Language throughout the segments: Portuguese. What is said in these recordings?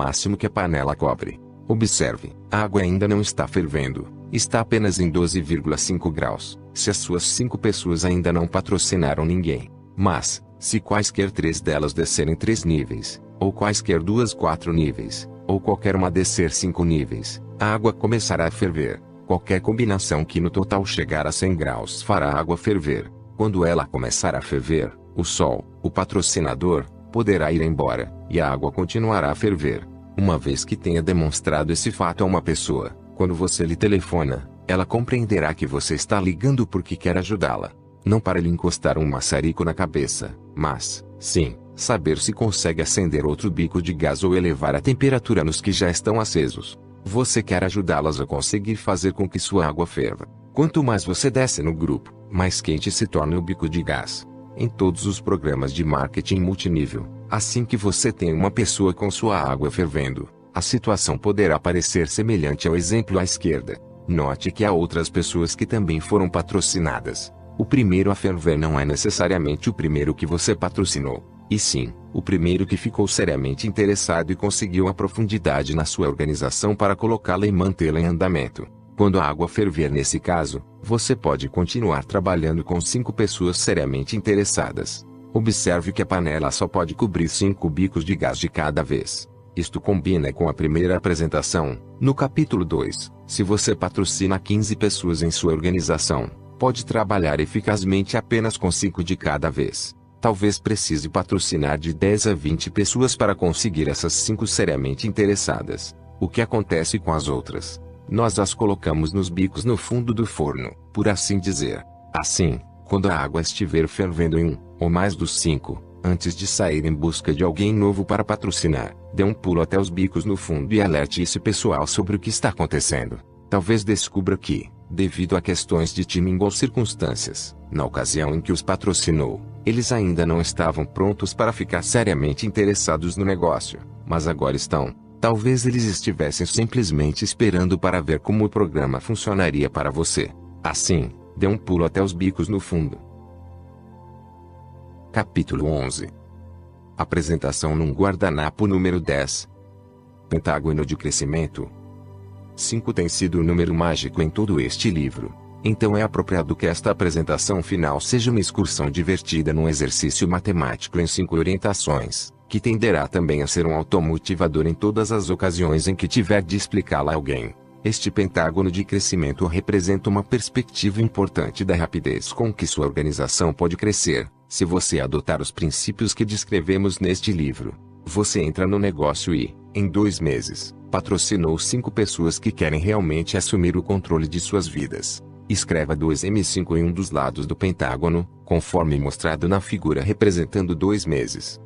máximo que a panela cobre. Observe, a água ainda não está fervendo, está apenas em 12,5 graus, se as suas cinco pessoas ainda não patrocinaram ninguém. Mas, se quaisquer três delas descerem três níveis, ou quaisquer duas quatro níveis, ou qualquer uma descer cinco níveis, a água começará a ferver. Qualquer combinação que no total chegar a 100 graus fará a água ferver. Quando ela começar a ferver, o sol, o patrocinador, poderá ir embora, e a água continuará a ferver. Uma vez que tenha demonstrado esse fato a uma pessoa, quando você lhe telefona, ela compreenderá que você está ligando porque quer ajudá-la. Não para lhe encostar um maçarico na cabeça, mas, sim, saber se consegue acender outro bico de gás ou elevar a temperatura nos que já estão acesos. Você quer ajudá-las a conseguir fazer com que sua água ferva. Quanto mais você desce no grupo, mais quente se torna o bico de gás em todos os programas de marketing multinível. Assim que você tem uma pessoa com sua água fervendo, a situação poderá parecer semelhante ao exemplo à esquerda. Note que há outras pessoas que também foram patrocinadas. O primeiro a ferver não é necessariamente o primeiro que você patrocinou, e sim, o primeiro que ficou seriamente interessado e conseguiu a profundidade na sua organização para colocá-la e mantê-la em andamento. Quando a água ferver nesse caso, você pode continuar trabalhando com cinco pessoas seriamente interessadas. Observe que a panela só pode cobrir 5 bicos de gás de cada vez. Isto combina com a primeira apresentação, no capítulo 2. Se você patrocina 15 pessoas em sua organização, pode trabalhar eficazmente apenas com 5 de cada vez. Talvez precise patrocinar de 10 a 20 pessoas para conseguir essas 5 seriamente interessadas. O que acontece com as outras? nós as colocamos nos bicos no fundo do forno, por assim dizer. Assim, quando a água estiver fervendo em um, ou mais dos cinco, antes de sair em busca de alguém novo para patrocinar, dê um pulo até os bicos no fundo e alerte esse pessoal sobre o que está acontecendo. Talvez descubra que, devido a questões de timing ou circunstâncias, na ocasião em que os patrocinou, eles ainda não estavam prontos para ficar seriamente interessados no negócio, mas agora estão. Talvez eles estivessem simplesmente esperando para ver como o programa funcionaria para você. Assim, dê um pulo até os bicos no fundo. Capítulo 11 Apresentação num guardanapo número 10 Pentágono de crescimento 5 tem sido o número mágico em todo este livro. Então é apropriado que esta apresentação final seja uma excursão divertida num exercício matemático em cinco orientações que tenderá também a ser um automotivador em todas as ocasiões em que tiver de explicá-la a alguém. Este pentágono de crescimento representa uma perspectiva importante da rapidez com que sua organização pode crescer, se você adotar os princípios que descrevemos neste livro. Você entra no negócio e, em dois meses, patrocinou cinco pessoas que querem realmente assumir o controle de suas vidas. Escreva 2M5 em um dos lados do pentágono, conforme mostrado na figura representando dois meses.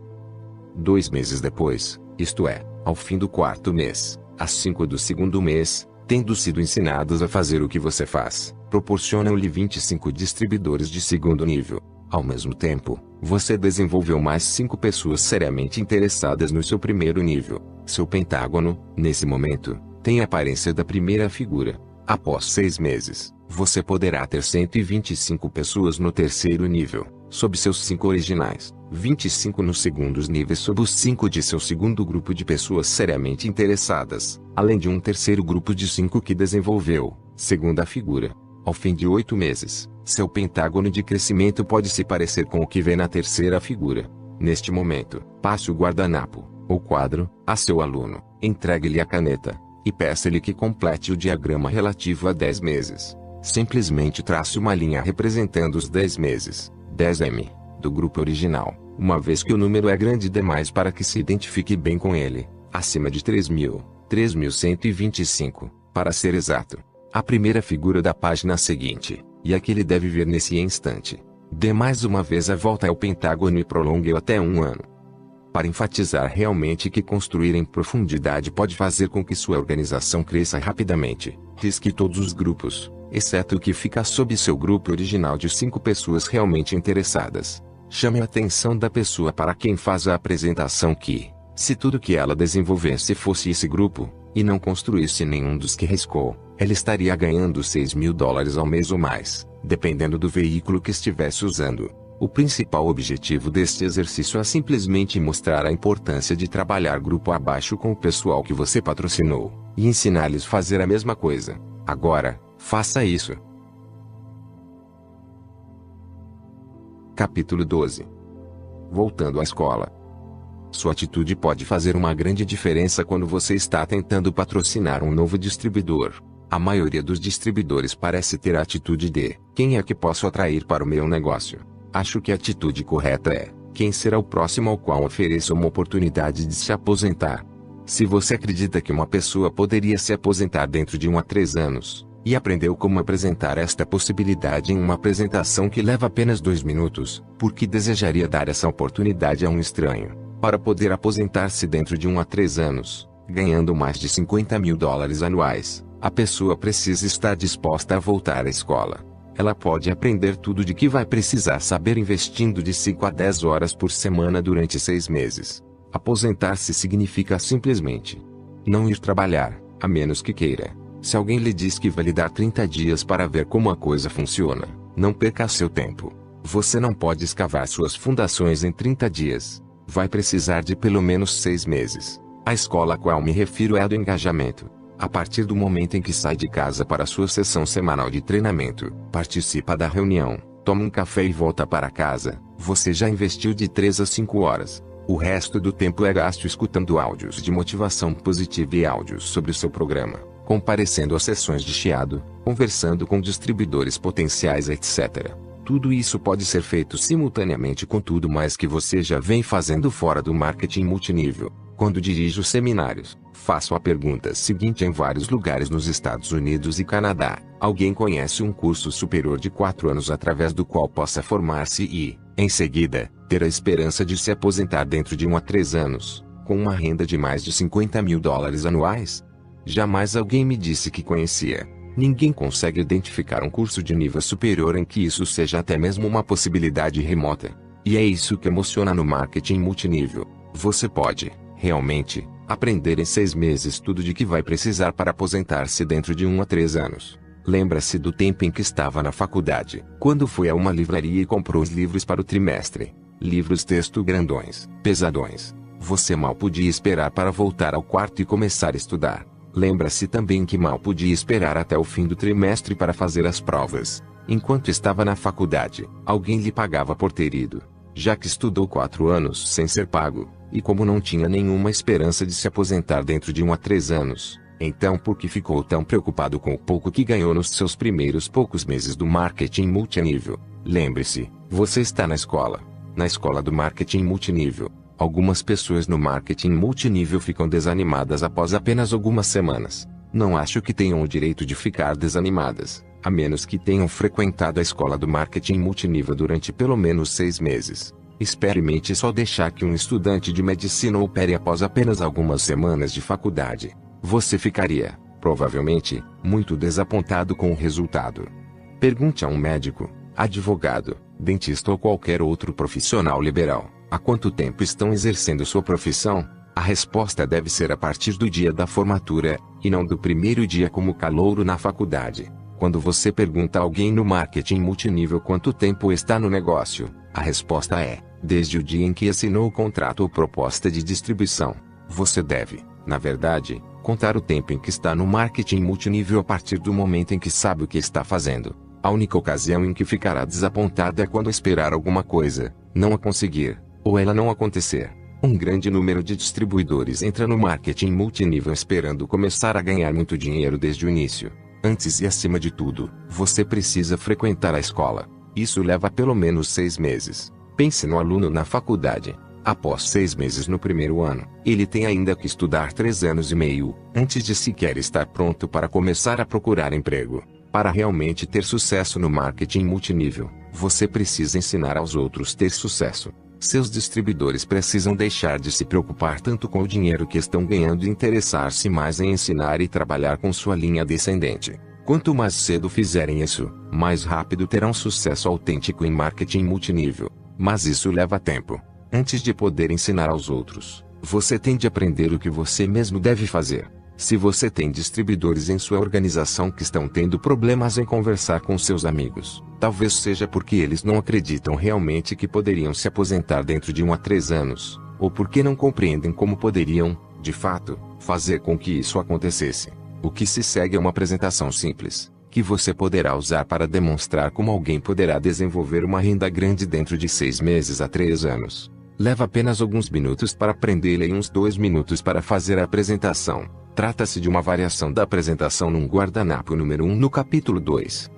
Dois meses depois, isto é, ao fim do quarto mês, às cinco do segundo mês, tendo sido ensinados a fazer o que você faz, proporcionam-lhe 25 distribuidores de segundo nível. Ao mesmo tempo, você desenvolveu mais cinco pessoas seriamente interessadas no seu primeiro nível. Seu pentágono, nesse momento, tem a aparência da primeira figura. Após seis meses, você poderá ter 125 pessoas no terceiro nível, sob seus cinco originais. 25 nos segundos níveis sob os 5 de seu segundo grupo de pessoas seriamente interessadas, além de um terceiro grupo de 5 que desenvolveu, segundo a figura. Ao fim de oito meses, seu pentágono de crescimento pode se parecer com o que vê na terceira figura. Neste momento, passe o guardanapo, ou quadro, a seu aluno, entregue-lhe a caneta, e peça-lhe que complete o diagrama relativo a 10 meses. Simplesmente trace uma linha representando os 10 meses, 10M, do grupo original uma vez que o número é grande demais para que se identifique bem com ele, acima de 3.000, 3.125, para ser exato. A primeira figura da página seguinte, e a que ele deve ver nesse instante. Dê mais uma vez a volta ao pentágono e prolongue-o até um ano. Para enfatizar realmente que construir em profundidade pode fazer com que sua organização cresça rapidamente, risque todos os grupos, exceto o que fica sob seu grupo original de cinco pessoas realmente interessadas. Chame a atenção da pessoa para quem faz a apresentação que, se tudo que ela desenvolvesse fosse esse grupo, e não construísse nenhum dos que riscou, ela estaria ganhando 6 mil dólares ao mês ou mais, dependendo do veículo que estivesse usando. O principal objetivo deste exercício é simplesmente mostrar a importância de trabalhar grupo abaixo com o pessoal que você patrocinou, e ensinar-lhes a fazer a mesma coisa. Agora, faça isso. Capítulo 12 Voltando à escola. Sua atitude pode fazer uma grande diferença quando você está tentando patrocinar um novo distribuidor. A maioria dos distribuidores parece ter a atitude de: quem é que posso atrair para o meu negócio? Acho que a atitude correta é: quem será o próximo ao qual ofereço uma oportunidade de se aposentar? Se você acredita que uma pessoa poderia se aposentar dentro de um a três anos, e aprendeu como apresentar esta possibilidade em uma apresentação que leva apenas dois minutos, por que desejaria dar essa oportunidade a um estranho, para poder aposentar-se dentro de um a três anos, ganhando mais de 50 mil dólares anuais, a pessoa precisa estar disposta a voltar à escola. Ela pode aprender tudo de que vai precisar saber investindo de 5 a 10 horas por semana durante seis meses. Aposentar-se significa simplesmente não ir trabalhar, a menos que queira. Se alguém lhe diz que vai lhe dar 30 dias para ver como a coisa funciona, não perca seu tempo. Você não pode escavar suas fundações em 30 dias. Vai precisar de pelo menos seis meses. A escola a qual me refiro é a do engajamento. A partir do momento em que sai de casa para sua sessão semanal de treinamento, participa da reunião, toma um café e volta para casa, você já investiu de 3 a 5 horas. O resto do tempo é gasto escutando áudios de motivação positiva e áudios sobre o seu programa, comparecendo a sessões de chiado, conversando com distribuidores potenciais, etc. Tudo isso pode ser feito simultaneamente com tudo mais que você já vem fazendo fora do marketing multinível. Quando dirijo seminários, faço a pergunta seguinte em vários lugares nos Estados Unidos e Canadá: alguém conhece um curso superior de 4 anos através do qual possa formar-se e, em seguida, ter a esperança de se aposentar dentro de 1 a 3 anos, com uma renda de mais de 50 mil dólares anuais? Jamais alguém me disse que conhecia. Ninguém consegue identificar um curso de nível superior em que isso seja até mesmo uma possibilidade remota. E é isso que emociona no marketing multinível. Você pode realmente, aprender em seis meses tudo de que vai precisar para aposentar-se dentro de um a três anos. Lembra-se do tempo em que estava na faculdade, quando foi a uma livraria e comprou os livros para o trimestre. Livros texto grandões, pesadões. Você mal podia esperar para voltar ao quarto e começar a estudar. Lembra-se também que mal podia esperar até o fim do trimestre para fazer as provas. Enquanto estava na faculdade, alguém lhe pagava por ter ido. Já que estudou quatro anos sem ser pago, e como não tinha nenhuma esperança de se aposentar dentro de um a três anos, então por que ficou tão preocupado com o pouco que ganhou nos seus primeiros poucos meses do marketing multinível? Lembre-se, você está na escola. Na escola do marketing multinível. Algumas pessoas no marketing multinível ficam desanimadas após apenas algumas semanas. Não acho que tenham o direito de ficar desanimadas, a menos que tenham frequentado a escola do marketing multinível durante pelo menos seis meses. Experimente só deixar que um estudante de medicina opere após apenas algumas semanas de faculdade. Você ficaria, provavelmente, muito desapontado com o resultado. Pergunte a um médico, advogado, dentista ou qualquer outro profissional liberal: há quanto tempo estão exercendo sua profissão? A resposta deve ser a partir do dia da formatura, e não do primeiro dia como calouro na faculdade. Quando você pergunta a alguém no marketing multinível quanto tempo está no negócio, a resposta é: desde o dia em que assinou o contrato ou proposta de distribuição. Você deve, na verdade, contar o tempo em que está no marketing multinível a partir do momento em que sabe o que está fazendo. A única ocasião em que ficará desapontado é quando esperar alguma coisa, não a conseguir, ou ela não acontecer. Um grande número de distribuidores entra no marketing multinível esperando começar a ganhar muito dinheiro desde o início. Antes e acima de tudo, você precisa frequentar a escola. Isso leva pelo menos seis meses. Pense no aluno na faculdade. Após seis meses no primeiro ano, ele tem ainda que estudar três anos e meio, antes de sequer estar pronto para começar a procurar emprego. Para realmente ter sucesso no marketing multinível, você precisa ensinar aos outros ter sucesso. Seus distribuidores precisam deixar de se preocupar tanto com o dinheiro que estão ganhando e interessar-se mais em ensinar e trabalhar com sua linha descendente. Quanto mais cedo fizerem isso, mais rápido terão sucesso autêntico em marketing multinível. Mas isso leva tempo. Antes de poder ensinar aos outros, você tem de aprender o que você mesmo deve fazer. Se você tem distribuidores em sua organização que estão tendo problemas em conversar com seus amigos, talvez seja porque eles não acreditam realmente que poderiam se aposentar dentro de um a três anos, ou porque não compreendem como poderiam, de fato, fazer com que isso acontecesse. O que se segue é uma apresentação simples, que você poderá usar para demonstrar como alguém poderá desenvolver uma renda grande dentro de seis meses a três anos. Leva apenas alguns minutos para aprendê-la e uns dois minutos para fazer a apresentação. Trata-se de uma variação da apresentação num guardanapo número 1 no capítulo 2.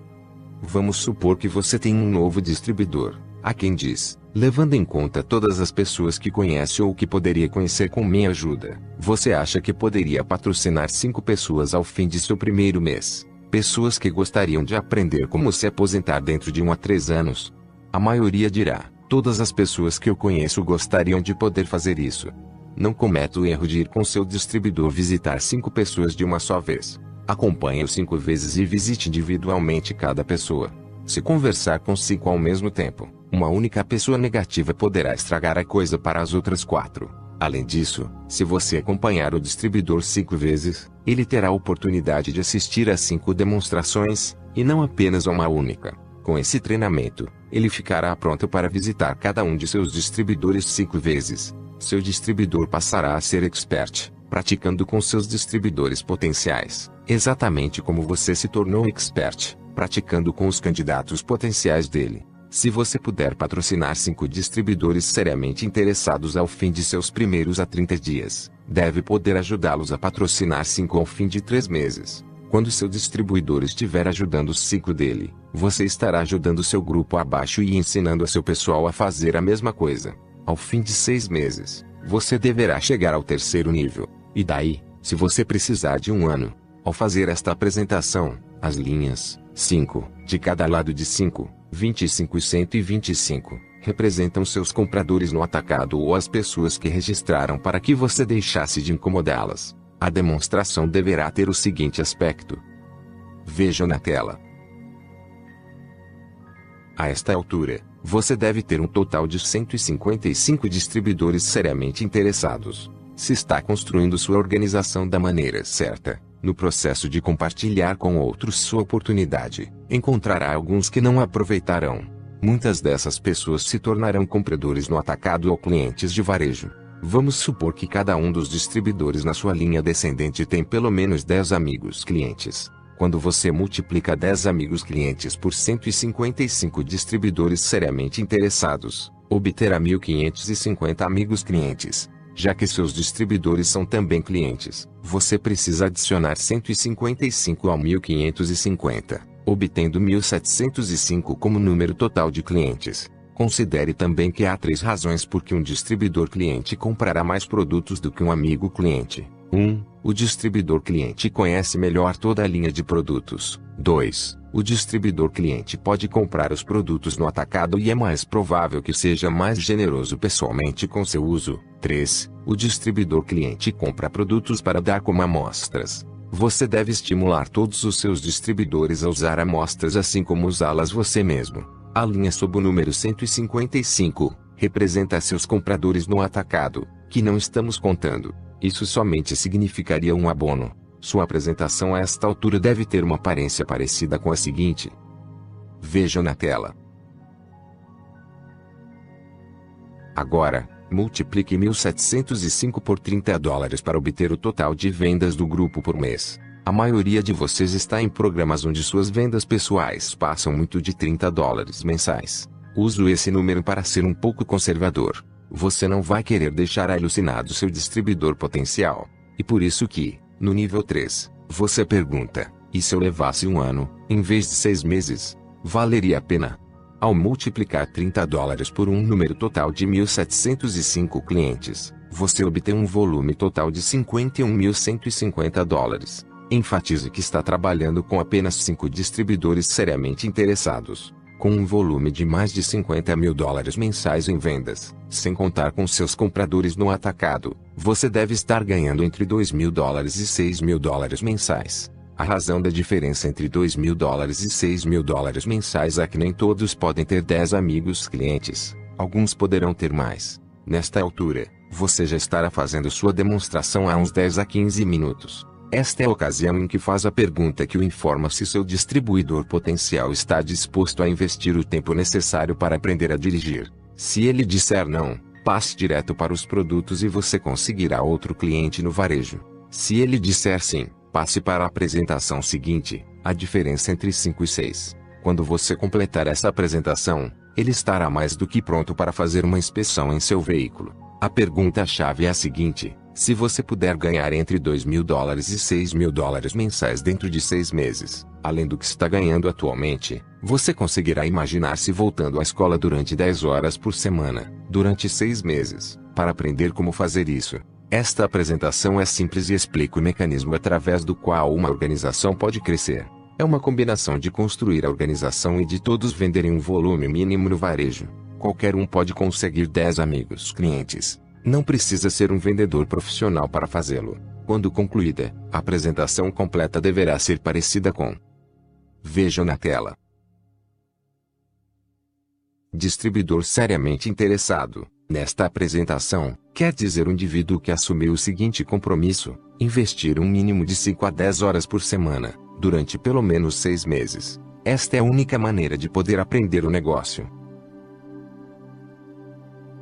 Vamos supor que você tem um novo distribuidor, a quem diz, levando em conta todas as pessoas que conhece ou que poderia conhecer com minha ajuda, você acha que poderia patrocinar cinco pessoas ao fim de seu primeiro mês. Pessoas que gostariam de aprender como se aposentar dentro de um a três anos. A maioria dirá, todas as pessoas que eu conheço gostariam de poder fazer isso. Não cometa o erro de ir com seu distribuidor visitar cinco pessoas de uma só vez. Acompanhe-o cinco vezes e visite individualmente cada pessoa. Se conversar com cinco ao mesmo tempo, uma única pessoa negativa poderá estragar a coisa para as outras quatro. Além disso, se você acompanhar o distribuidor cinco vezes, ele terá a oportunidade de assistir a cinco demonstrações, e não apenas a uma única. Com esse treinamento, ele ficará pronto para visitar cada um de seus distribuidores cinco vezes, seu distribuidor passará a ser expert, praticando com seus distribuidores potenciais, exatamente como você se tornou expert, praticando com os candidatos potenciais dele. Se você puder patrocinar cinco distribuidores seriamente interessados ao fim de seus primeiros a 30 dias, deve poder ajudá-los a patrocinar cinco ao fim de três meses. Quando seu distribuidor estiver ajudando os cinco dele, você estará ajudando seu grupo abaixo e ensinando a seu pessoal a fazer a mesma coisa. Ao fim de seis meses, você deverá chegar ao terceiro nível. E daí, se você precisar de um ano, ao fazer esta apresentação, as linhas 5 de cada lado de 5, 25 e 125 representam seus compradores no atacado ou as pessoas que registraram para que você deixasse de incomodá-las. A demonstração deverá ter o seguinte aspecto. Vejam na tela. A esta altura, você deve ter um total de 155 distribuidores seriamente interessados. Se está construindo sua organização da maneira certa, no processo de compartilhar com outros sua oportunidade, encontrará alguns que não aproveitarão. Muitas dessas pessoas se tornarão compradores no atacado ou clientes de varejo. Vamos supor que cada um dos distribuidores na sua linha descendente tem pelo menos 10 amigos clientes. Quando você multiplica 10 amigos clientes por 155 distribuidores seriamente interessados, obterá 1.550 amigos clientes. Já que seus distribuidores são também clientes, você precisa adicionar 155 ao 1.550, obtendo 1.705 como número total de clientes. Considere também que há três razões por que um distribuidor cliente comprará mais produtos do que um amigo cliente. 1. O distribuidor cliente conhece melhor toda a linha de produtos. 2. O distribuidor cliente pode comprar os produtos no atacado e é mais provável que seja mais generoso pessoalmente com seu uso. 3. O distribuidor cliente compra produtos para dar como amostras. Você deve estimular todos os seus distribuidores a usar amostras assim como usá-las você mesmo. A linha sob o número 155 representa seus compradores no atacado, que não estamos contando. Isso somente significaria um abono. Sua apresentação a esta altura deve ter uma aparência parecida com a seguinte. Vejam na tela. Agora, multiplique 1.705 por 30 dólares para obter o total de vendas do grupo por mês. A maioria de vocês está em programas onde suas vendas pessoais passam muito de 30 dólares mensais. Uso esse número para ser um pouco conservador. Você não vai querer deixar alucinado seu distribuidor potencial. E por isso que, no nível 3, você pergunta: e se eu levasse um ano, em vez de seis meses? Valeria a pena? Ao multiplicar 30 dólares por um número total de 1.705 clientes, você obtém um volume total de 51.150 dólares. Enfatize que está trabalhando com apenas 5 distribuidores seriamente interessados, com um volume de mais de 50 mil dólares mensais em vendas, sem contar com seus compradores no atacado. Você deve estar ganhando entre 2 mil dólares e 6 mil dólares mensais. A razão da diferença entre 2 mil dólares e 6 mil dólares mensais é que nem todos podem ter 10 amigos clientes. Alguns poderão ter mais. Nesta altura, você já estará fazendo sua demonstração há uns 10 a 15 minutos. Esta é a ocasião em que faz a pergunta que o informa se seu distribuidor potencial está disposto a investir o tempo necessário para aprender a dirigir. Se ele disser não, passe direto para os produtos e você conseguirá outro cliente no varejo. Se ele disser sim, passe para a apresentação seguinte, a diferença entre 5 e 6. Quando você completar essa apresentação, ele estará mais do que pronto para fazer uma inspeção em seu veículo. A pergunta-chave é a seguinte: se você puder ganhar entre 2 mil dólares e 6 mil dólares mensais dentro de seis meses, além do que está ganhando atualmente, você conseguirá imaginar-se voltando à escola durante 10 horas por semana, durante seis meses, para aprender como fazer isso. Esta apresentação é simples e explica o mecanismo através do qual uma organização pode crescer. É uma combinação de construir a organização e de todos venderem um volume mínimo no varejo. Qualquer um pode conseguir 10 amigos clientes, não precisa ser um vendedor profissional para fazê-lo. Quando concluída, a apresentação completa deverá ser parecida com. Veja na tela. Distribuidor seriamente interessado. Nesta apresentação, quer dizer o indivíduo que assumiu o seguinte compromisso: investir um mínimo de 5 a 10 horas por semana, durante pelo menos seis meses. Esta é a única maneira de poder aprender o negócio.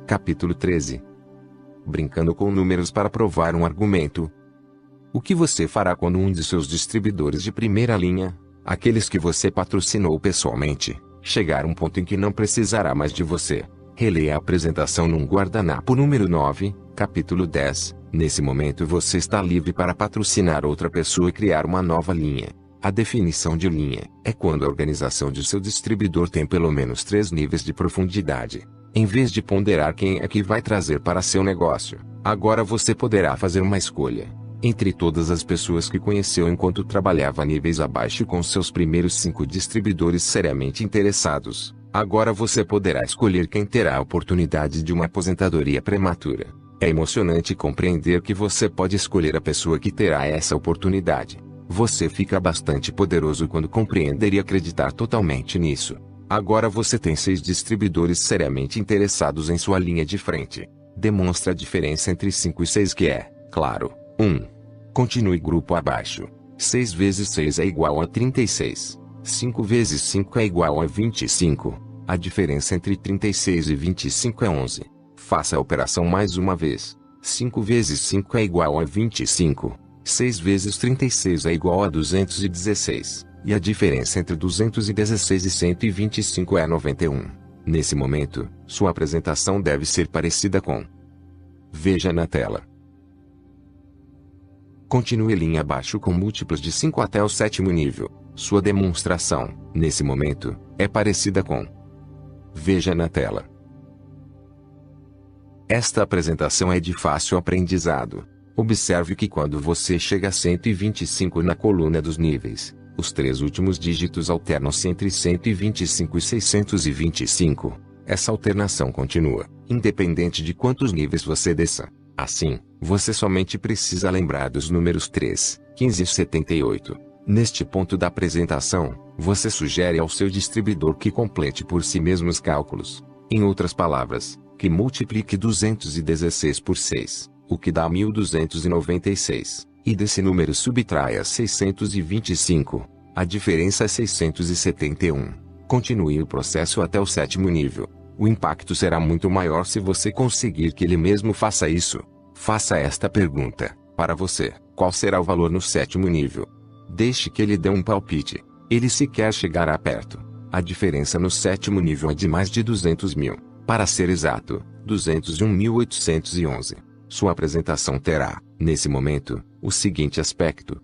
Capítulo 13 brincando com números para provar um argumento. O que você fará quando um de seus distribuidores de primeira linha, aqueles que você patrocinou pessoalmente, chegar um ponto em que não precisará mais de você? Releia a apresentação num guardanapo número 9, capítulo 10. Nesse momento você está livre para patrocinar outra pessoa e criar uma nova linha. A definição de linha é quando a organização de seu distribuidor tem pelo menos três níveis de profundidade. Em vez de ponderar quem é que vai trazer para seu negócio, agora você poderá fazer uma escolha. Entre todas as pessoas que conheceu enquanto trabalhava a níveis abaixo com seus primeiros cinco distribuidores seriamente interessados, agora você poderá escolher quem terá a oportunidade de uma aposentadoria prematura. É emocionante compreender que você pode escolher a pessoa que terá essa oportunidade. Você fica bastante poderoso quando compreender e acreditar totalmente nisso. Agora você tem seis distribuidores seriamente interessados em sua linha de frente. Demonstra a diferença entre 5 e 6 que é, claro, 1. Continue grupo abaixo. 6 vezes 6 é igual a 36. 5 vezes 5 é igual a 25. A diferença entre 36 e 25 é 11. Faça a operação mais uma vez. 5 vezes 5 é igual a 25. 6 vezes 36 é igual a 216 e a diferença entre 216 e 125 é 91. Nesse momento, sua apresentação deve ser parecida com. Veja na tela. Continue linha abaixo com múltiplos de 5 até o sétimo nível. Sua demonstração, nesse momento, é parecida com. Veja na tela. Esta apresentação é de fácil aprendizado. Observe que quando você chega a 125 na coluna dos níveis, os três últimos dígitos alternam-se entre 125 e 625. Essa alternação continua, independente de quantos níveis você desça. Assim, você somente precisa lembrar dos números 3, 15 e 78. Neste ponto da apresentação, você sugere ao seu distribuidor que complete por si mesmo os cálculos. Em outras palavras, que multiplique 216 por 6, o que dá 1296 e desse número subtraia 625. A diferença é 671. Continue o processo até o sétimo nível. O impacto será muito maior se você conseguir que ele mesmo faça isso. Faça esta pergunta: para você, qual será o valor no sétimo nível? Deixe que ele dê um palpite. Ele sequer chegará perto. A diferença no sétimo nível é de mais de 200 mil. Para ser exato, 201.811. Sua apresentação terá, nesse momento, o seguinte aspecto.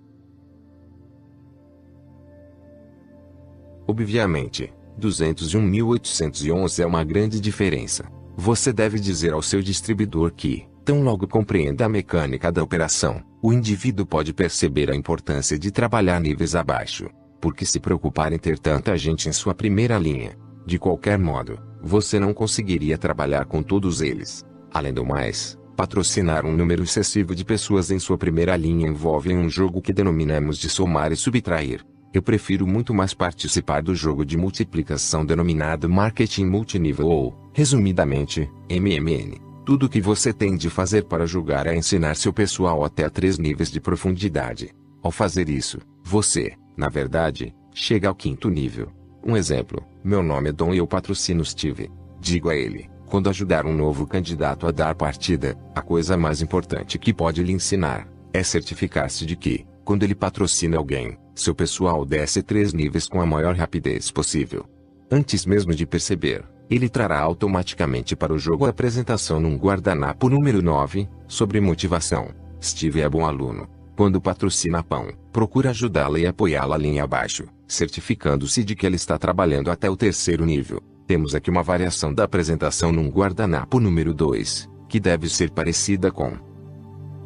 Obviamente, 201.811 é uma grande diferença. Você deve dizer ao seu distribuidor que, tão logo compreenda a mecânica da operação, o indivíduo pode perceber a importância de trabalhar níveis abaixo. Porque se preocupar em ter tanta gente em sua primeira linha, de qualquer modo, você não conseguiria trabalhar com todos eles. Além do mais, Patrocinar um número excessivo de pessoas em sua primeira linha envolve um jogo que denominamos de somar e subtrair. Eu prefiro muito mais participar do jogo de multiplicação denominado marketing multinível ou, resumidamente, MMN. Tudo o que você tem de fazer para julgar é ensinar seu pessoal até três níveis de profundidade. Ao fazer isso, você, na verdade, chega ao quinto nível. Um exemplo: meu nome é Dom e eu patrocino Steve. Digo a ele, quando ajudar um novo candidato a dar partida, a coisa mais importante que pode lhe ensinar é certificar-se de que, quando ele patrocina alguém, seu pessoal desce três níveis com a maior rapidez possível. Antes mesmo de perceber, ele trará automaticamente para o jogo a apresentação num guardanapo número 9, sobre motivação. Steve é bom aluno. Quando patrocina pão, procura ajudá-la e apoiá-la linha abaixo, certificando-se de que ela está trabalhando até o terceiro nível. Temos aqui uma variação da apresentação num guardanapo número 2, que deve ser parecida com.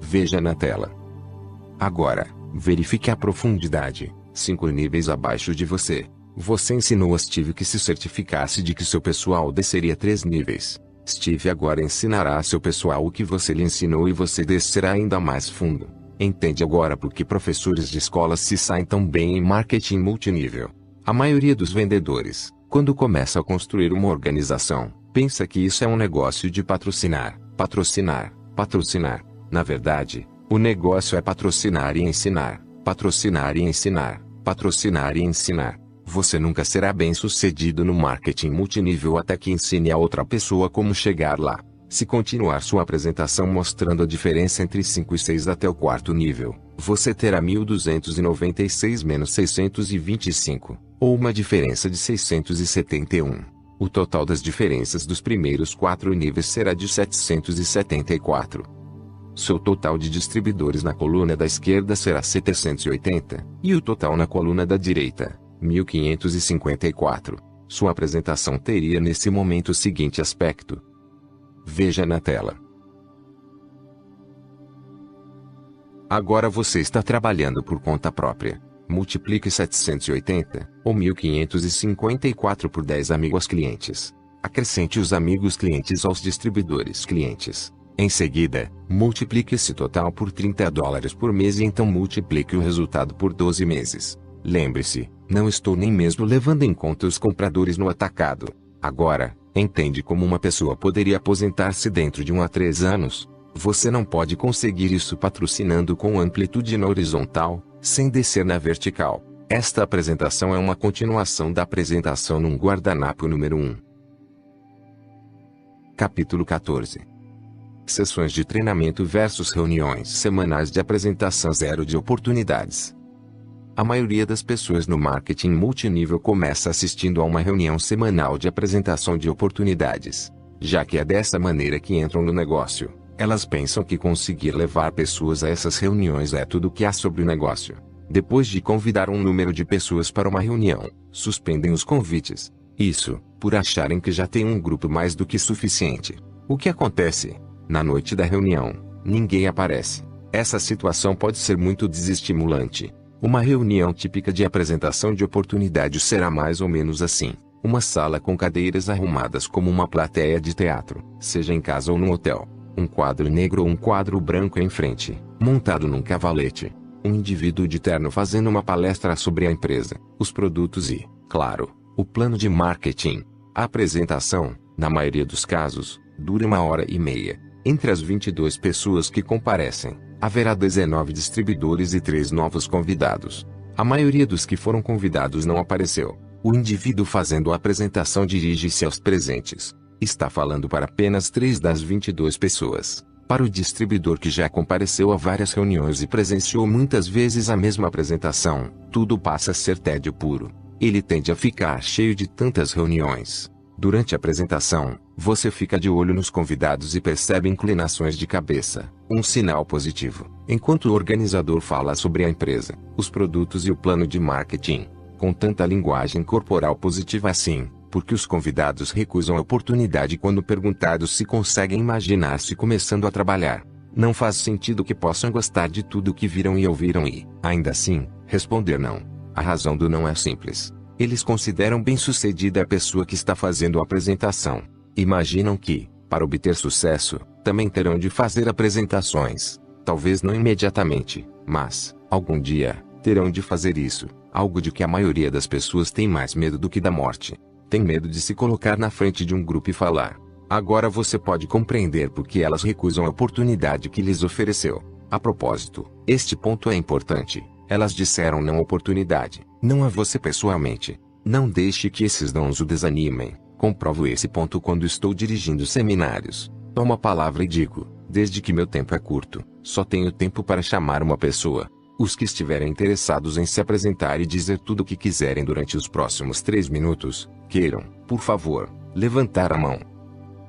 Veja na tela. Agora, verifique a profundidade, 5 níveis abaixo de você. Você ensinou a Steve que se certificasse de que seu pessoal desceria três níveis. Steve agora ensinará a seu pessoal o que você lhe ensinou e você descerá ainda mais fundo. Entende agora por que professores de escolas se saem tão bem em marketing multinível. A maioria dos vendedores, quando começa a construir uma organização, pensa que isso é um negócio de patrocinar, patrocinar, patrocinar. Na verdade, o negócio é patrocinar e ensinar, patrocinar e ensinar, patrocinar e ensinar. Você nunca será bem sucedido no marketing multinível até que ensine a outra pessoa como chegar lá. Se continuar sua apresentação mostrando a diferença entre 5 e 6 até o quarto nível, você terá 1296 menos 625, ou uma diferença de 671. O total das diferenças dos primeiros quatro níveis será de 774. Seu total de distribuidores na coluna da esquerda será 780, e o total na coluna da direita, 1554. Sua apresentação teria nesse momento o seguinte aspecto. Veja na tela. Agora você está trabalhando por conta própria. Multiplique 780, ou 1554 por 10 amigos clientes. Acrescente os amigos clientes aos distribuidores clientes. Em seguida, multiplique esse total por 30 dólares por mês e então multiplique o resultado por 12 meses. Lembre-se, não estou nem mesmo levando em conta os compradores no atacado. Agora, entende como uma pessoa poderia aposentar-se dentro de um a três anos? Você não pode conseguir isso patrocinando com amplitude na horizontal, sem descer na vertical. Esta apresentação é uma continuação da apresentação num guardanapo número 1. Capítulo 14 Sessões de treinamento versus reuniões semanais de apresentação zero de oportunidades. A maioria das pessoas no marketing multinível começa assistindo a uma reunião semanal de apresentação de oportunidades. Já que é dessa maneira que entram no negócio, elas pensam que conseguir levar pessoas a essas reuniões é tudo o que há sobre o negócio. Depois de convidar um número de pessoas para uma reunião, suspendem os convites. Isso, por acharem que já tem um grupo mais do que suficiente. O que acontece? Na noite da reunião, ninguém aparece. Essa situação pode ser muito desestimulante. Uma reunião típica de apresentação de oportunidade será mais ou menos assim. Uma sala com cadeiras arrumadas como uma plateia de teatro, seja em casa ou no hotel. Um quadro negro ou um quadro branco em frente, montado num cavalete. Um indivíduo de terno fazendo uma palestra sobre a empresa, os produtos e, claro, o plano de marketing. A apresentação, na maioria dos casos, dura uma hora e meia. Entre as 22 pessoas que comparecem, haverá 19 distribuidores e 3 novos convidados. A maioria dos que foram convidados não apareceu. O indivíduo fazendo a apresentação dirige-se aos presentes. Está falando para apenas 3 das 22 pessoas. Para o distribuidor que já compareceu a várias reuniões e presenciou muitas vezes a mesma apresentação, tudo passa a ser tédio puro. Ele tende a ficar cheio de tantas reuniões. Durante a apresentação, você fica de olho nos convidados e percebe inclinações de cabeça, um sinal positivo, enquanto o organizador fala sobre a empresa, os produtos e o plano de marketing. Com tanta linguagem corporal positiva assim, porque os convidados recusam a oportunidade quando perguntados se conseguem imaginar-se começando a trabalhar. Não faz sentido que possam gostar de tudo que viram e ouviram e, ainda assim, responder não. A razão do não é simples. Eles consideram bem-sucedida a pessoa que está fazendo a apresentação. Imaginam que, para obter sucesso, também terão de fazer apresentações. Talvez não imediatamente, mas, algum dia, terão de fazer isso. Algo de que a maioria das pessoas tem mais medo do que da morte. Tem medo de se colocar na frente de um grupo e falar. Agora você pode compreender por que elas recusam a oportunidade que lhes ofereceu. A propósito, este ponto é importante. Elas disseram não oportunidade, não a você pessoalmente. Não deixe que esses dons o desanimem. Comprovo esse ponto quando estou dirigindo seminários. Tomo a palavra e digo, desde que meu tempo é curto, só tenho tempo para chamar uma pessoa. Os que estiverem interessados em se apresentar e dizer tudo o que quiserem durante os próximos três minutos, queiram, por favor, levantar a mão.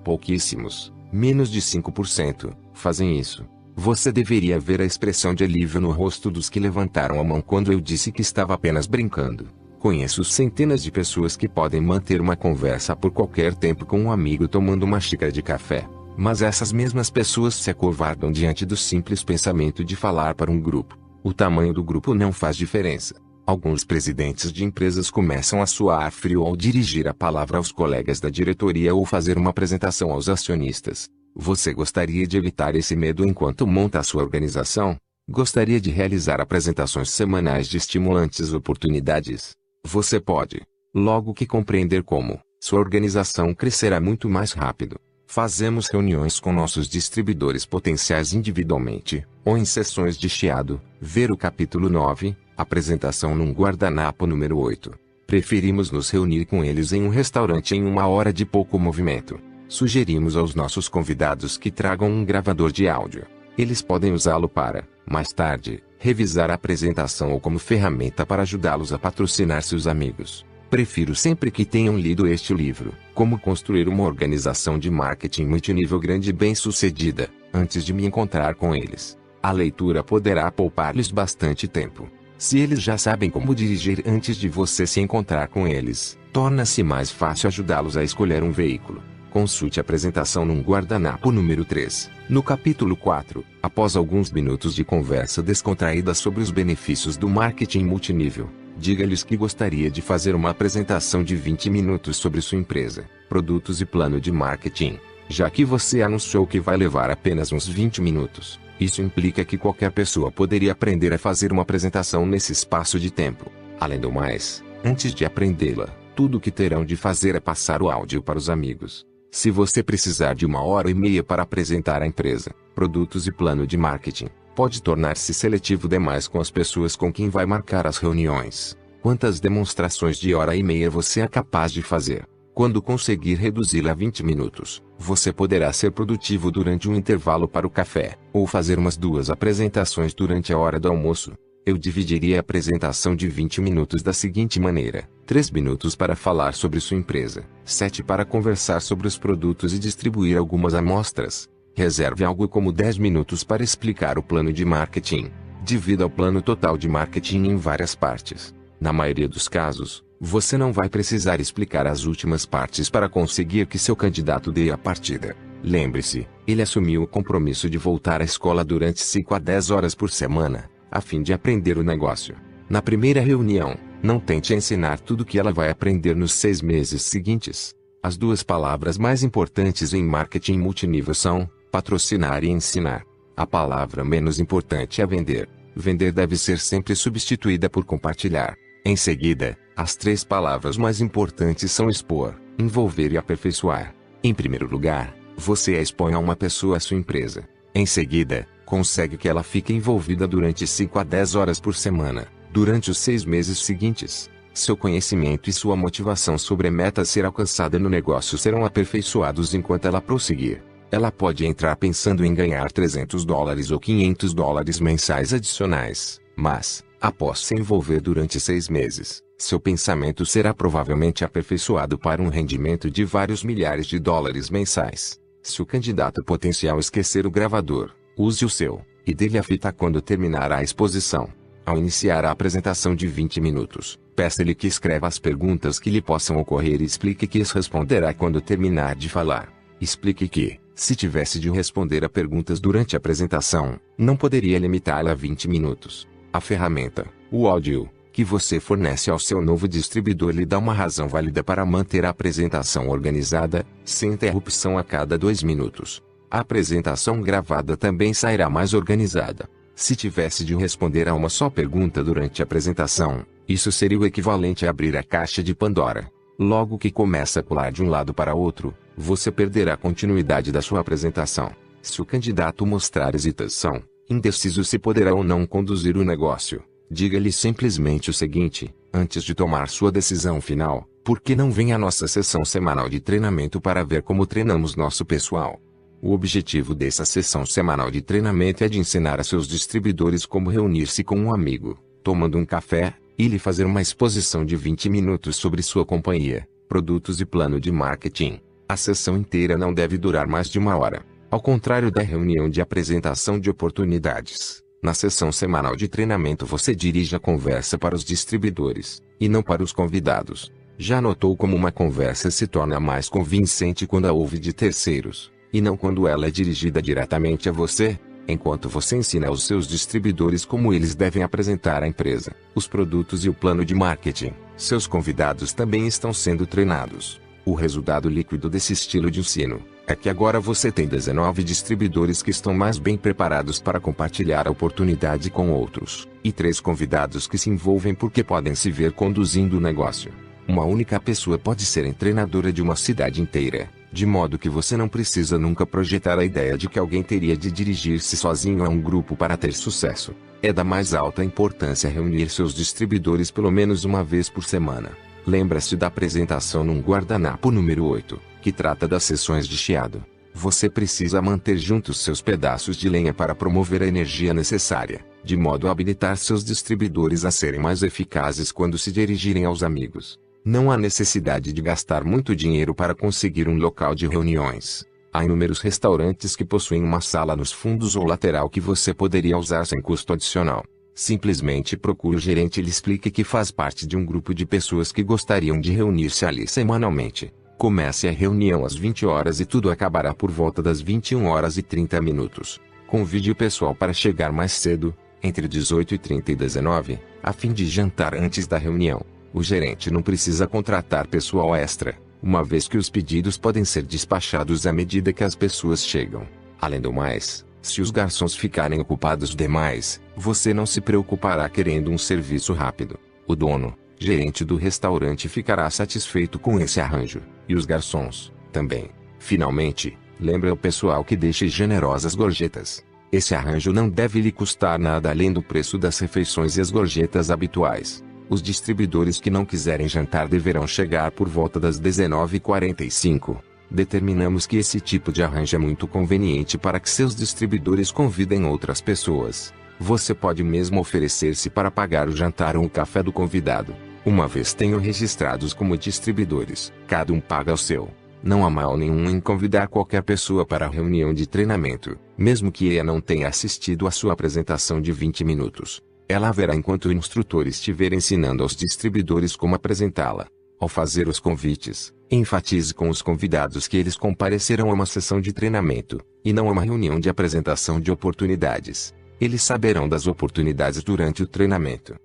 Pouquíssimos, menos de 5%, fazem isso. Você deveria ver a expressão de alívio no rosto dos que levantaram a mão quando eu disse que estava apenas brincando. Conheço centenas de pessoas que podem manter uma conversa por qualquer tempo com um amigo tomando uma xícara de café. Mas essas mesmas pessoas se acovardam diante do simples pensamento de falar para um grupo. O tamanho do grupo não faz diferença. Alguns presidentes de empresas começam a suar frio ao dirigir a palavra aos colegas da diretoria ou fazer uma apresentação aos acionistas. Você gostaria de evitar esse medo enquanto monta a sua organização? Gostaria de realizar apresentações semanais de estimulantes oportunidades? Você pode, logo que compreender como, sua organização crescerá muito mais rápido. Fazemos reuniões com nossos distribuidores potenciais individualmente, ou em sessões de chiado. Ver o capítulo 9, apresentação num guardanapo número 8. Preferimos nos reunir com eles em um restaurante em uma hora de pouco movimento. Sugerimos aos nossos convidados que tragam um gravador de áudio. Eles podem usá-lo para, mais tarde, revisar a apresentação ou como ferramenta para ajudá-los a patrocinar seus amigos. Prefiro sempre que tenham lido este livro, Como Construir uma Organização de Marketing Multinível Grande e Bem-Sucedida, antes de me encontrar com eles. A leitura poderá poupar-lhes bastante tempo. Se eles já sabem como dirigir antes de você se encontrar com eles, torna-se mais fácil ajudá-los a escolher um veículo. Consulte a apresentação num guardanapo número 3. No capítulo 4, após alguns minutos de conversa descontraída sobre os benefícios do marketing multinível, diga-lhes que gostaria de fazer uma apresentação de 20 minutos sobre sua empresa, produtos e plano de marketing. Já que você anunciou que vai levar apenas uns 20 minutos, isso implica que qualquer pessoa poderia aprender a fazer uma apresentação nesse espaço de tempo. Além do mais, antes de aprendê-la, tudo o que terão de fazer é passar o áudio para os amigos. Se você precisar de uma hora e meia para apresentar a empresa, produtos e plano de marketing, pode tornar-se seletivo demais com as pessoas com quem vai marcar as reuniões. Quantas demonstrações de hora e meia você é capaz de fazer? Quando conseguir reduzi-la a 20 minutos, você poderá ser produtivo durante um intervalo para o café, ou fazer umas duas apresentações durante a hora do almoço. Eu dividiria a apresentação de 20 minutos da seguinte maneira: 3 minutos para falar sobre sua empresa, 7 para conversar sobre os produtos e distribuir algumas amostras. Reserve algo como 10 minutos para explicar o plano de marketing. Divida o plano total de marketing em várias partes. Na maioria dos casos, você não vai precisar explicar as últimas partes para conseguir que seu candidato dê a partida. Lembre-se, ele assumiu o compromisso de voltar à escola durante 5 a 10 horas por semana a fim de aprender o negócio. Na primeira reunião, não tente ensinar tudo o que ela vai aprender nos seis meses seguintes. As duas palavras mais importantes em marketing multinível são patrocinar e ensinar. A palavra menos importante é vender. Vender deve ser sempre substituída por compartilhar. Em seguida, as três palavras mais importantes são expor, envolver e aperfeiçoar. Em primeiro lugar, você expõe a uma pessoa a sua empresa. Em seguida, consegue que ela fique envolvida durante 5 a 10 horas por semana, durante os seis meses seguintes. Seu conhecimento e sua motivação sobre a meta a ser alcançada no negócio serão aperfeiçoados enquanto ela prosseguir. Ela pode entrar pensando em ganhar 300 dólares ou 500 dólares mensais adicionais, mas, após se envolver durante seis meses, seu pensamento será provavelmente aperfeiçoado para um rendimento de vários milhares de dólares mensais. Se o candidato potencial esquecer o gravador, Use o seu, e dele a fita quando terminar a exposição. Ao iniciar a apresentação de 20 minutos, peça-lhe que escreva as perguntas que lhe possam ocorrer e explique que as responderá quando terminar de falar. Explique que, se tivesse de responder a perguntas durante a apresentação, não poderia limitá-la a 20 minutos. A ferramenta, o áudio, que você fornece ao seu novo distribuidor lhe dá uma razão válida para manter a apresentação organizada, sem interrupção a cada dois minutos. A apresentação gravada também sairá mais organizada. Se tivesse de responder a uma só pergunta durante a apresentação, isso seria o equivalente a abrir a caixa de Pandora. Logo que começa a pular de um lado para outro, você perderá a continuidade da sua apresentação. Se o candidato mostrar hesitação, indeciso se poderá ou não conduzir o negócio, Diga-lhe simplesmente o seguinte: antes de tomar sua decisão final, por que não vem à nossa sessão semanal de treinamento para ver como treinamos nosso pessoal? O objetivo dessa sessão semanal de treinamento é de ensinar a seus distribuidores como reunir-se com um amigo, tomando um café, e lhe fazer uma exposição de 20 minutos sobre sua companhia, produtos e plano de marketing. A sessão inteira não deve durar mais de uma hora. Ao contrário da reunião de apresentação de oportunidades, na sessão semanal de treinamento você dirige a conversa para os distribuidores, e não para os convidados. Já notou como uma conversa se torna mais convincente quando a ouve de terceiros, e não quando ela é dirigida diretamente a você? Enquanto você ensina aos seus distribuidores como eles devem apresentar a empresa, os produtos e o plano de marketing, seus convidados também estão sendo treinados. O resultado líquido desse estilo de ensino é que agora você tem 19 distribuidores que estão mais bem preparados para compartilhar a oportunidade com outros, e três convidados que se envolvem porque podem se ver conduzindo o negócio. Uma única pessoa pode ser treinadora de uma cidade inteira, de modo que você não precisa nunca projetar a ideia de que alguém teria de dirigir-se sozinho a um grupo para ter sucesso. É da mais alta importância reunir seus distribuidores pelo menos uma vez por semana. Lembra-se da apresentação num guardanapo número 8 que trata das sessões de chiado. Você precisa manter juntos seus pedaços de lenha para promover a energia necessária, de modo a habilitar seus distribuidores a serem mais eficazes quando se dirigirem aos amigos. Não há necessidade de gastar muito dinheiro para conseguir um local de reuniões. Há inúmeros restaurantes que possuem uma sala nos fundos ou lateral que você poderia usar sem custo adicional. Simplesmente procure o gerente e lhe explique que faz parte de um grupo de pessoas que gostariam de reunir-se ali semanalmente. Comece a reunião às 20 horas e tudo acabará por volta das 21 horas e 30 minutos. Convide o pessoal para chegar mais cedo, entre 18 e 30 e 19, a fim de jantar antes da reunião. O gerente não precisa contratar pessoal extra, uma vez que os pedidos podem ser despachados à medida que as pessoas chegam. Além do mais, se os garçons ficarem ocupados demais, você não se preocupará querendo um serviço rápido. O dono, gerente do restaurante ficará satisfeito com esse arranjo, e os garçons, também. Finalmente, lembra o pessoal que deixe generosas gorjetas. Esse arranjo não deve lhe custar nada além do preço das refeições e as gorjetas habituais. Os distribuidores que não quiserem jantar deverão chegar por volta das 19h45. Determinamos que esse tipo de arranjo é muito conveniente para que seus distribuidores convidem outras pessoas. Você pode mesmo oferecer-se para pagar o jantar ou o café do convidado. Uma vez tenho registrados como distribuidores, cada um paga o seu. Não há mal nenhum em convidar qualquer pessoa para a reunião de treinamento, mesmo que ela não tenha assistido à sua apresentação de 20 minutos. Ela haverá enquanto o instrutor estiver ensinando aos distribuidores como apresentá-la. Ao fazer os convites, enfatize com os convidados que eles comparecerão a uma sessão de treinamento, e não a uma reunião de apresentação de oportunidades. Eles saberão das oportunidades durante o treinamento.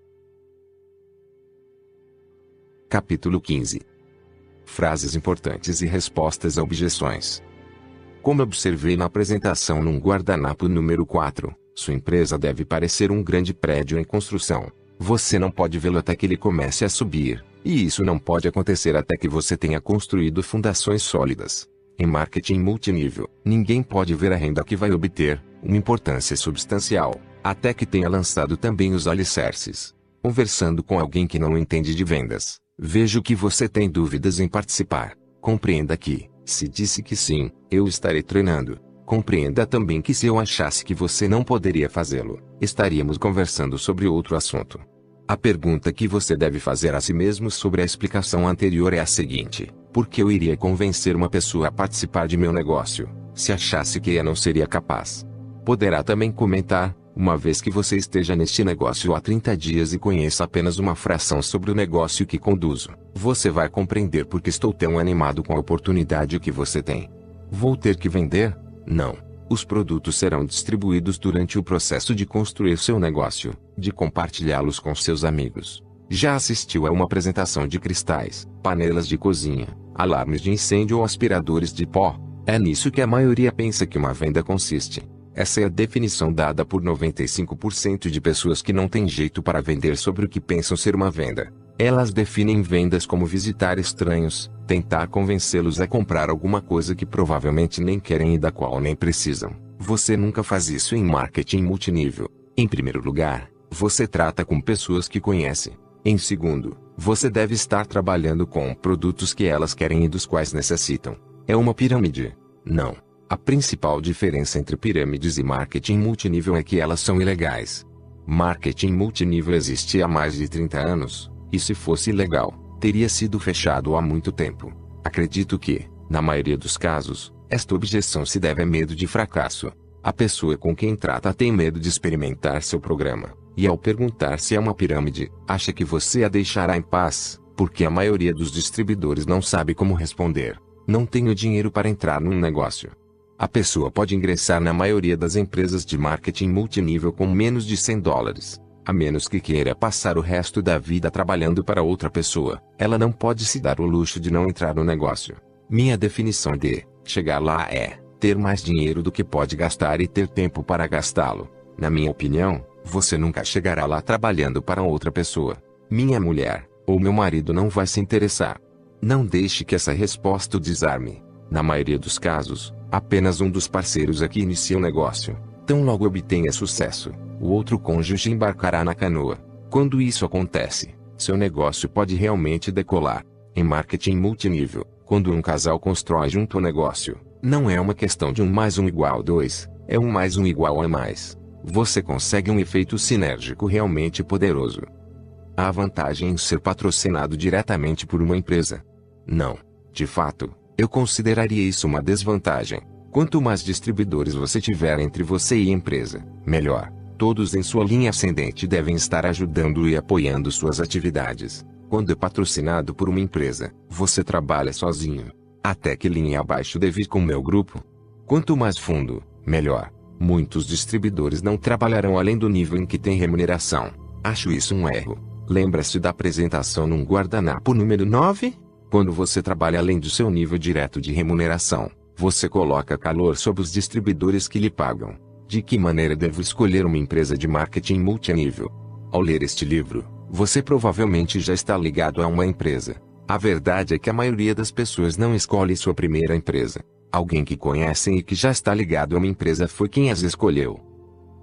Capítulo 15 Frases importantes e respostas a objeções. Como observei na apresentação num guardanapo número 4, sua empresa deve parecer um grande prédio em construção. Você não pode vê-lo até que ele comece a subir, e isso não pode acontecer até que você tenha construído fundações sólidas. Em marketing multinível, ninguém pode ver a renda que vai obter, uma importância substancial, até que tenha lançado também os alicerces. Conversando com alguém que não entende de vendas, Vejo que você tem dúvidas em participar. Compreenda que, se disse que sim, eu estarei treinando. Compreenda também que se eu achasse que você não poderia fazê-lo, estaríamos conversando sobre outro assunto. A pergunta que você deve fazer a si mesmo sobre a explicação anterior é a seguinte: por que eu iria convencer uma pessoa a participar de meu negócio, se achasse que ela não seria capaz? Poderá também comentar: uma vez que você esteja neste negócio há 30 dias e conheça apenas uma fração sobre o negócio que conduzo, você vai compreender por que estou tão animado com a oportunidade que você tem. Vou ter que vender? Não. Os produtos serão distribuídos durante o processo de construir seu negócio, de compartilhá-los com seus amigos. Já assistiu a uma apresentação de cristais, panelas de cozinha, alarmes de incêndio ou aspiradores de pó? É nisso que a maioria pensa que uma venda consiste. Essa é a definição dada por 95% de pessoas que não têm jeito para vender sobre o que pensam ser uma venda. Elas definem vendas como visitar estranhos, tentar convencê-los a comprar alguma coisa que provavelmente nem querem e da qual nem precisam. Você nunca faz isso em marketing multinível. Em primeiro lugar, você trata com pessoas que conhece. Em segundo, você deve estar trabalhando com produtos que elas querem e dos quais necessitam. É uma pirâmide. Não. A principal diferença entre pirâmides e marketing multinível é que elas são ilegais. Marketing multinível existe há mais de 30 anos, e se fosse ilegal, teria sido fechado há muito tempo. Acredito que, na maioria dos casos, esta objeção se deve a medo de fracasso. A pessoa com quem trata tem medo de experimentar seu programa, e ao perguntar se é uma pirâmide, acha que você a deixará em paz, porque a maioria dos distribuidores não sabe como responder. Não tenho dinheiro para entrar num negócio. A pessoa pode ingressar na maioria das empresas de marketing multinível com menos de 100 dólares. A menos que queira passar o resto da vida trabalhando para outra pessoa, ela não pode se dar o luxo de não entrar no negócio. Minha definição de chegar lá é ter mais dinheiro do que pode gastar e ter tempo para gastá-lo. Na minha opinião, você nunca chegará lá trabalhando para outra pessoa. Minha mulher, ou meu marido não vai se interessar. Não deixe que essa resposta o desarme. Na maioria dos casos, Apenas um dos parceiros aqui inicia o um negócio. Tão logo obtenha sucesso, o outro cônjuge embarcará na canoa. Quando isso acontece, seu negócio pode realmente decolar. Em marketing multinível, quando um casal constrói junto o negócio, não é uma questão de um mais um igual dois, é um mais um igual a mais. Você consegue um efeito sinérgico realmente poderoso. Há vantagem em ser patrocinado diretamente por uma empresa? Não. De fato, eu consideraria isso uma desvantagem. Quanto mais distribuidores você tiver entre você e a empresa, melhor. Todos em sua linha ascendente devem estar ajudando e apoiando suas atividades. Quando é patrocinado por uma empresa, você trabalha sozinho. Até que linha abaixo deve ir com meu grupo? Quanto mais fundo, melhor. Muitos distribuidores não trabalharão além do nível em que tem remuneração. Acho isso um erro. Lembra-se da apresentação num guardanapo número 9? Quando você trabalha além do seu nível direto de remuneração, você coloca calor sobre os distribuidores que lhe pagam. De que maneira devo escolher uma empresa de marketing multinível? Ao ler este livro, você provavelmente já está ligado a uma empresa. A verdade é que a maioria das pessoas não escolhe sua primeira empresa. Alguém que conhecem e que já está ligado a uma empresa foi quem as escolheu.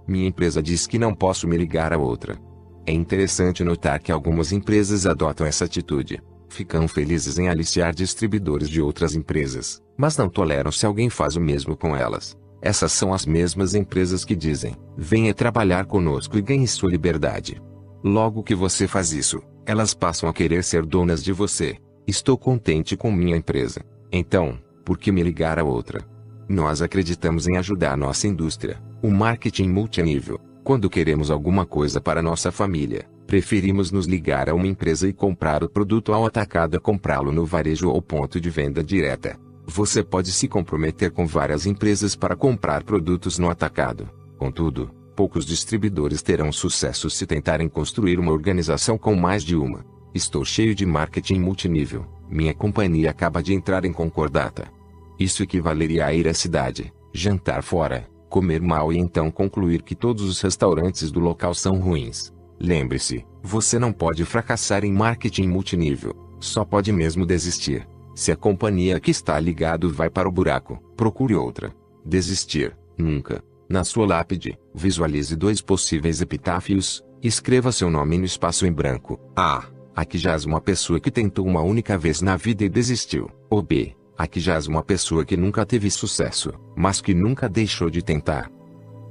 Minha empresa diz que não posso me ligar a outra. É interessante notar que algumas empresas adotam essa atitude. Ficam felizes em aliciar distribuidores de outras empresas, mas não toleram se alguém faz o mesmo com elas. Essas são as mesmas empresas que dizem: venha trabalhar conosco e ganhe sua liberdade. Logo que você faz isso, elas passam a querer ser donas de você. Estou contente com minha empresa. Então, por que me ligar a outra? Nós acreditamos em ajudar nossa indústria, o marketing multinível, quando queremos alguma coisa para nossa família Preferimos nos ligar a uma empresa e comprar o produto ao atacado a comprá-lo no varejo ou ponto de venda direta. Você pode se comprometer com várias empresas para comprar produtos no atacado. Contudo, poucos distribuidores terão sucesso se tentarem construir uma organização com mais de uma. Estou cheio de marketing multinível. Minha companhia acaba de entrar em concordata. Isso equivaleria a ir à cidade, jantar fora, comer mal e então concluir que todos os restaurantes do local são ruins. Lembre-se, você não pode fracassar em marketing multinível, só pode mesmo desistir. Se a companhia que está ligado vai para o buraco, procure outra. Desistir, nunca. Na sua lápide, visualize dois possíveis epitáfios, escreva seu nome no espaço em branco. A. Aqui jaz uma pessoa que tentou uma única vez na vida e desistiu. Ou B. Aqui jaz uma pessoa que nunca teve sucesso, mas que nunca deixou de tentar.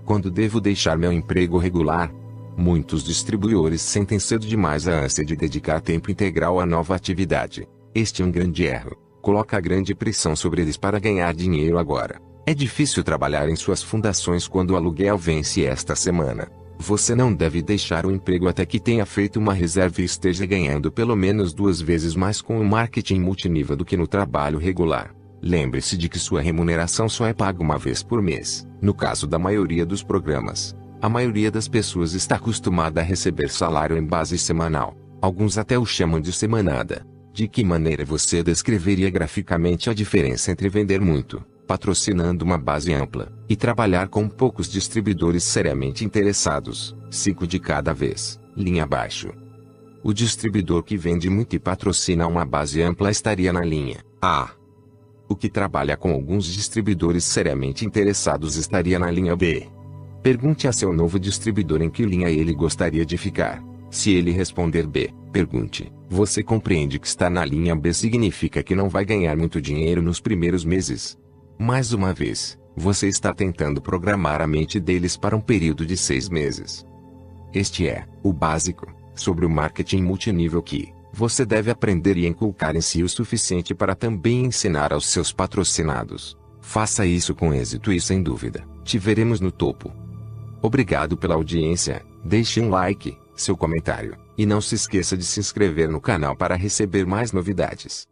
Quando devo deixar meu emprego regular, Muitos distribuidores sentem cedo demais a ânsia de dedicar tempo integral à nova atividade. Este é um grande erro. Coloca grande pressão sobre eles para ganhar dinheiro agora. É difícil trabalhar em suas fundações quando o aluguel vence esta semana. Você não deve deixar o emprego até que tenha feito uma reserva e esteja ganhando pelo menos duas vezes mais com o marketing multinível do que no trabalho regular. Lembre-se de que sua remuneração só é paga uma vez por mês, no caso da maioria dos programas. A maioria das pessoas está acostumada a receber salário em base semanal. Alguns até o chamam de semanada. De que maneira você descreveria graficamente a diferença entre vender muito, patrocinando uma base ampla, e trabalhar com poucos distribuidores seriamente interessados, cinco de cada vez, linha abaixo? O distribuidor que vende muito e patrocina uma base ampla estaria na linha A. O que trabalha com alguns distribuidores seriamente interessados estaria na linha B. Pergunte a seu novo distribuidor em que linha ele gostaria de ficar. Se ele responder B, pergunte: Você compreende que estar na linha B significa que não vai ganhar muito dinheiro nos primeiros meses? Mais uma vez, você está tentando programar a mente deles para um período de seis meses. Este é o básico sobre o marketing multinível que você deve aprender e inculcar em si o suficiente para também ensinar aos seus patrocinados. Faça isso com êxito e sem dúvida, te veremos no topo. Obrigado pela audiência, deixe um like, seu comentário, e não se esqueça de se inscrever no canal para receber mais novidades.